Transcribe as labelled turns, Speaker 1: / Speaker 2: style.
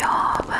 Speaker 1: your